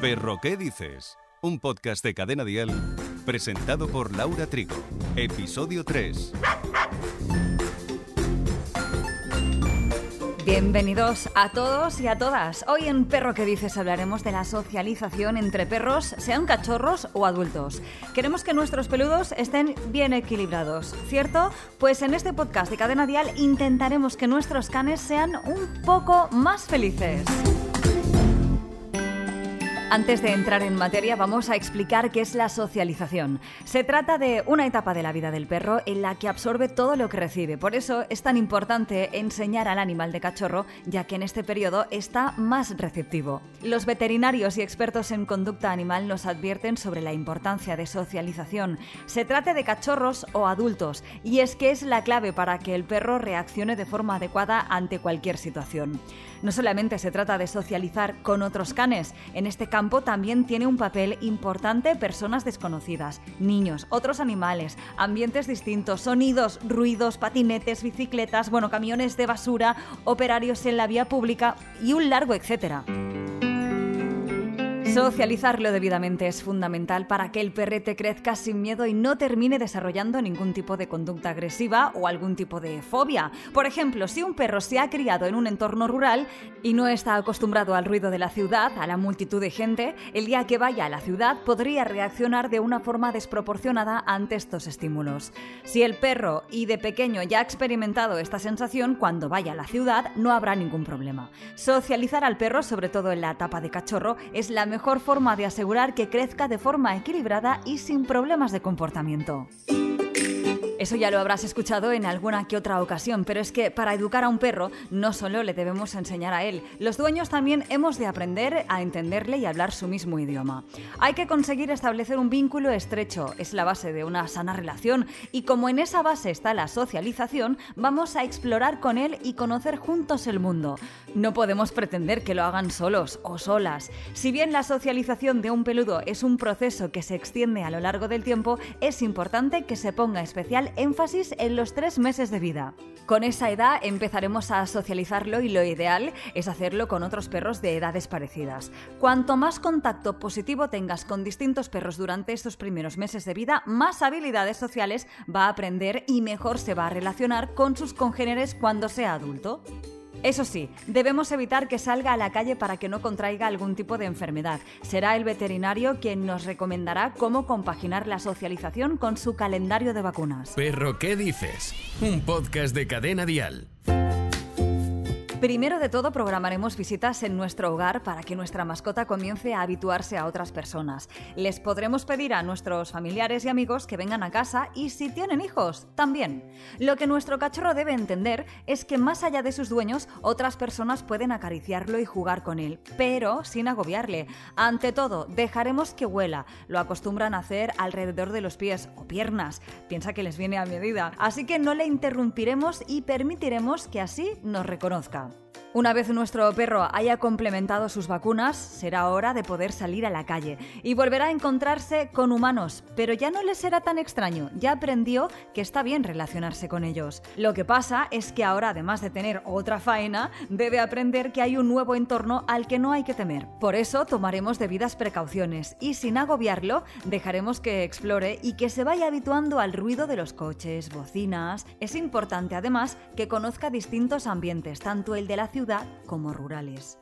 Perro, ¿qué dices? Un podcast de Cadena Dial presentado por Laura Trigo. Episodio 3. Bienvenidos a todos y a todas. Hoy en Perro que dices hablaremos de la socialización entre perros, sean cachorros o adultos. Queremos que nuestros peludos estén bien equilibrados, ¿cierto? Pues en este podcast de Cadena Dial intentaremos que nuestros canes sean un poco más felices. Antes de entrar en materia, vamos a explicar qué es la socialización. Se trata de una etapa de la vida del perro en la que absorbe todo lo que recibe. Por eso es tan importante enseñar al animal de cachorro, ya que en este periodo está más receptivo. Los veterinarios y expertos en conducta animal nos advierten sobre la importancia de socialización. Se trate de cachorros o adultos, y es que es la clave para que el perro reaccione de forma adecuada ante cualquier situación. No solamente se trata de socializar con otros canes, en este campo también tiene un papel importante personas desconocidas, niños, otros animales, ambientes distintos, sonidos, ruidos, patinetes, bicicletas, bueno, camiones de basura, operarios en la vía pública y un largo etcétera. Socializarlo debidamente es fundamental para que el perrete crezca sin miedo y no termine desarrollando ningún tipo de conducta agresiva o algún tipo de fobia. Por ejemplo, si un perro se ha criado en un entorno rural y no está acostumbrado al ruido de la ciudad, a la multitud de gente, el día que vaya a la ciudad podría reaccionar de una forma desproporcionada ante estos estímulos. Si el perro y de pequeño ya ha experimentado esta sensación, cuando vaya a la ciudad no habrá ningún problema. Socializar al perro, sobre todo en la etapa de cachorro, es la mejor forma de asegurar que crezca de forma equilibrada y sin problemas de comportamiento. Eso ya lo habrás escuchado en alguna que otra ocasión, pero es que para educar a un perro no solo le debemos enseñar a él, los dueños también hemos de aprender a entenderle y hablar su mismo idioma. Hay que conseguir establecer un vínculo estrecho, es la base de una sana relación, y como en esa base está la socialización, vamos a explorar con él y conocer juntos el mundo. No podemos pretender que lo hagan solos o solas. Si bien la socialización de un peludo es un proceso que se extiende a lo largo del tiempo, es importante que se ponga especial énfasis en los tres meses de vida. Con esa edad empezaremos a socializarlo y lo ideal es hacerlo con otros perros de edades parecidas. Cuanto más contacto positivo tengas con distintos perros durante estos primeros meses de vida, más habilidades sociales va a aprender y mejor se va a relacionar con sus congéneres cuando sea adulto. Eso sí, debemos evitar que salga a la calle para que no contraiga algún tipo de enfermedad. Será el veterinario quien nos recomendará cómo compaginar la socialización con su calendario de vacunas. Perro, ¿qué dices? Un podcast de cadena dial. Primero de todo, programaremos visitas en nuestro hogar para que nuestra mascota comience a habituarse a otras personas. Les podremos pedir a nuestros familiares y amigos que vengan a casa y si tienen hijos, también. Lo que nuestro cachorro debe entender es que más allá de sus dueños, otras personas pueden acariciarlo y jugar con él, pero sin agobiarle. Ante todo, dejaremos que huela. Lo acostumbran a hacer alrededor de los pies o piernas. Piensa que les viene a medida. Así que no le interrumpiremos y permitiremos que así nos reconozca. Пока! Una vez nuestro perro haya complementado sus vacunas, será hora de poder salir a la calle y volverá a encontrarse con humanos, pero ya no le será tan extraño, ya aprendió que está bien relacionarse con ellos. Lo que pasa es que ahora, además de tener otra faena, debe aprender que hay un nuevo entorno al que no hay que temer. Por eso tomaremos debidas precauciones y sin agobiarlo, dejaremos que explore y que se vaya habituando al ruido de los coches, bocinas. Es importante además que conozca distintos ambientes, tanto el de la ciudad como rurales.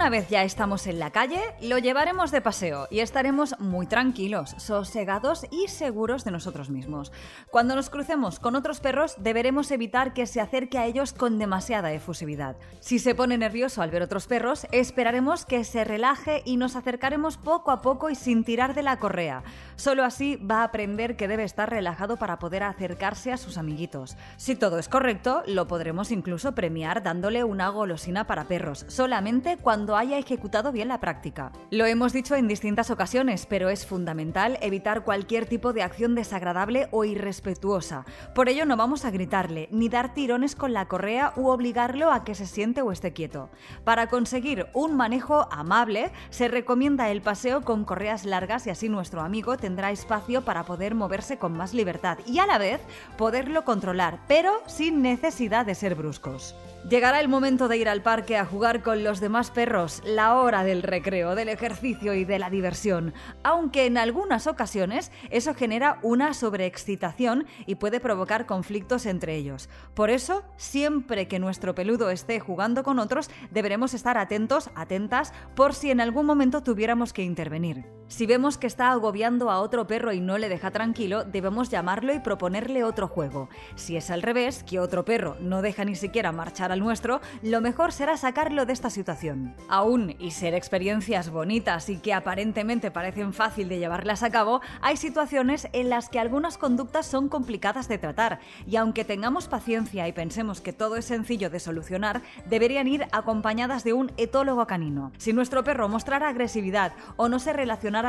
Una vez ya estamos en la calle, lo llevaremos de paseo y estaremos muy tranquilos, sosegados y seguros de nosotros mismos. Cuando nos crucemos con otros perros, deberemos evitar que se acerque a ellos con demasiada efusividad. Si se pone nervioso al ver otros perros, esperaremos que se relaje y nos acercaremos poco a poco y sin tirar de la correa. Solo así va a aprender que debe estar relajado para poder acercarse a sus amiguitos. Si todo es correcto, lo podremos incluso premiar dándole una golosina para perros, solamente cuando haya ejecutado bien la práctica. Lo hemos dicho en distintas ocasiones, pero es fundamental evitar cualquier tipo de acción desagradable o irrespetuosa. Por ello no vamos a gritarle, ni dar tirones con la correa u obligarlo a que se siente o esté quieto. Para conseguir un manejo amable, se recomienda el paseo con correas largas y así nuestro amigo tendrá espacio para poder moverse con más libertad y a la vez poderlo controlar, pero sin necesidad de ser bruscos. Llegará el momento de ir al parque a jugar con los demás perros, la hora del recreo, del ejercicio y de la diversión, aunque en algunas ocasiones eso genera una sobreexcitación y puede provocar conflictos entre ellos. Por eso, siempre que nuestro peludo esté jugando con otros, deberemos estar atentos, atentas, por si en algún momento tuviéramos que intervenir. Si vemos que está agobiando a otro perro y no le deja tranquilo, debemos llamarlo y proponerle otro juego. Si es al revés, que otro perro no deja ni siquiera marchar al nuestro, lo mejor será sacarlo de esta situación. Aún y ser experiencias bonitas y que aparentemente parecen fácil de llevarlas a cabo, hay situaciones en las que algunas conductas son complicadas de tratar y aunque tengamos paciencia y pensemos que todo es sencillo de solucionar, deberían ir acompañadas de un etólogo canino. Si nuestro perro mostrara agresividad o no se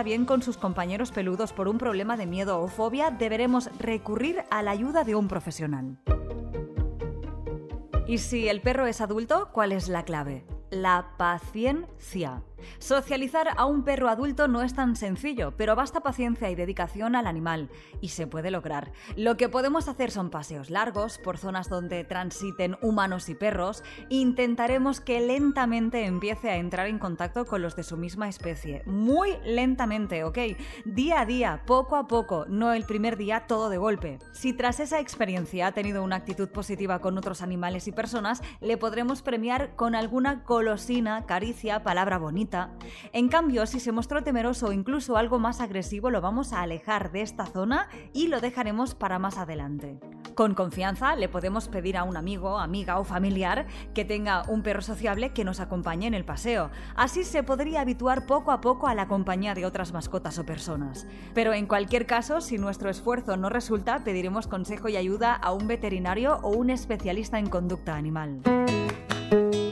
bien con sus compañeros peludos por un problema de miedo o fobia, deberemos recurrir a la ayuda de un profesional. ¿Y si el perro es adulto, cuál es la clave? La paciencia. Socializar a un perro adulto no es tan sencillo, pero basta paciencia y dedicación al animal, y se puede lograr. Lo que podemos hacer son paseos largos por zonas donde transiten humanos y perros, intentaremos que lentamente empiece a entrar en contacto con los de su misma especie. Muy lentamente, ¿ok? Día a día, poco a poco, no el primer día todo de golpe. Si tras esa experiencia ha tenido una actitud positiva con otros animales y personas, le podremos premiar con alguna golosina, caricia, palabra bonita en cambio, si se mostró temeroso o incluso algo más agresivo, lo vamos a alejar de esta zona y lo dejaremos para más adelante. Con confianza le podemos pedir a un amigo, amiga o familiar que tenga un perro sociable que nos acompañe en el paseo. Así se podría habituar poco a poco a la compañía de otras mascotas o personas. Pero en cualquier caso, si nuestro esfuerzo no resulta, pediremos consejo y ayuda a un veterinario o un especialista en conducta animal.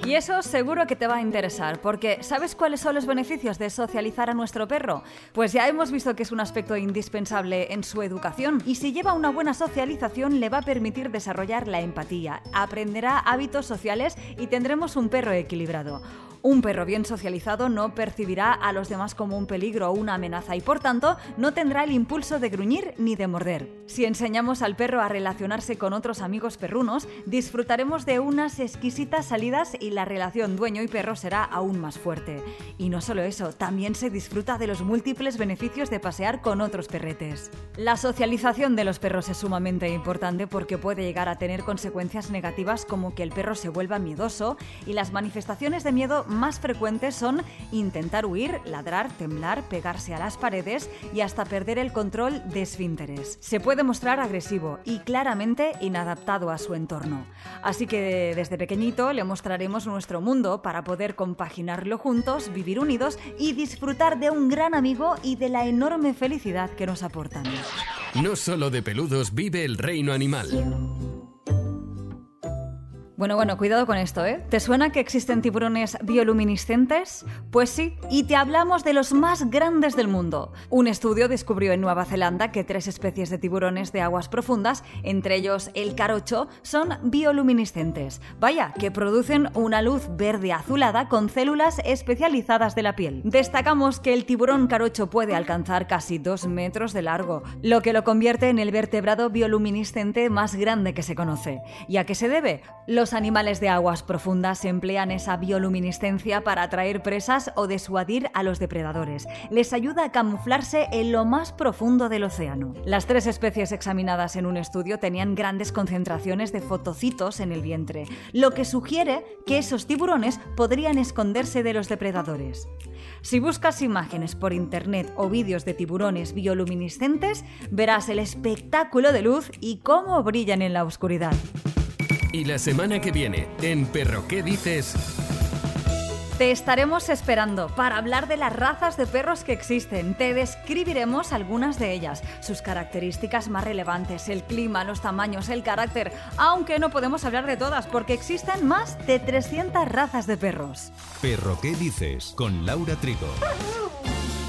Y eso seguro que te va a interesar, porque ¿sabes cuáles son los beneficios de socializar a nuestro perro? Pues ya hemos visto que es un aspecto indispensable en su educación y si lleva una buena socialización le va a permitir desarrollar la empatía, aprenderá hábitos sociales y tendremos un perro equilibrado. Un perro bien socializado no percibirá a los demás como un peligro o una amenaza y por tanto no tendrá el impulso de gruñir ni de morder. Si enseñamos al perro a relacionarse con otros amigos perrunos, disfrutaremos de unas exquisitas salidas y la relación dueño y perro será aún más fuerte. Y no solo eso, también se disfruta de los múltiples beneficios de pasear con otros perretes. La socialización de los perros es sumamente importante porque puede llegar a tener consecuencias negativas como que el perro se vuelva miedoso y las manifestaciones de miedo más frecuentes son intentar huir, ladrar, temblar, pegarse a las paredes y hasta perder el control de esfínteres. Se puede mostrar agresivo y claramente inadaptado a su entorno. Así que desde pequeñito le mostraremos nuestro mundo para poder compaginarlo juntos, vivir unidos y disfrutar de un gran amigo y de la enorme felicidad que nos aportan. No solo de peludos vive el reino animal. Bueno, bueno, cuidado con esto, ¿eh? ¿Te suena que existen tiburones bioluminiscentes? Pues sí, y te hablamos de los más grandes del mundo. Un estudio descubrió en Nueva Zelanda que tres especies de tiburones de aguas profundas, entre ellos el carocho, son bioluminiscentes. Vaya, que producen una luz verde azulada con células especializadas de la piel. Destacamos que el tiburón carocho puede alcanzar casi dos metros de largo, lo que lo convierte en el vertebrado bioluminiscente más grande que se conoce. ¿Y a qué se debe? Los los animales de aguas profundas emplean esa bioluminiscencia para atraer presas o disuadir a los depredadores. Les ayuda a camuflarse en lo más profundo del océano. Las tres especies examinadas en un estudio tenían grandes concentraciones de fotocitos en el vientre, lo que sugiere que esos tiburones podrían esconderse de los depredadores. Si buscas imágenes por internet o vídeos de tiburones bioluminiscentes, verás el espectáculo de luz y cómo brillan en la oscuridad. Y la semana que viene, en Perro ¿Qué dices? Te estaremos esperando para hablar de las razas de perros que existen. Te describiremos algunas de ellas, sus características más relevantes, el clima, los tamaños, el carácter, aunque no podemos hablar de todas porque existen más de 300 razas de perros. Perro ¿Qué dices? Con Laura Trigo.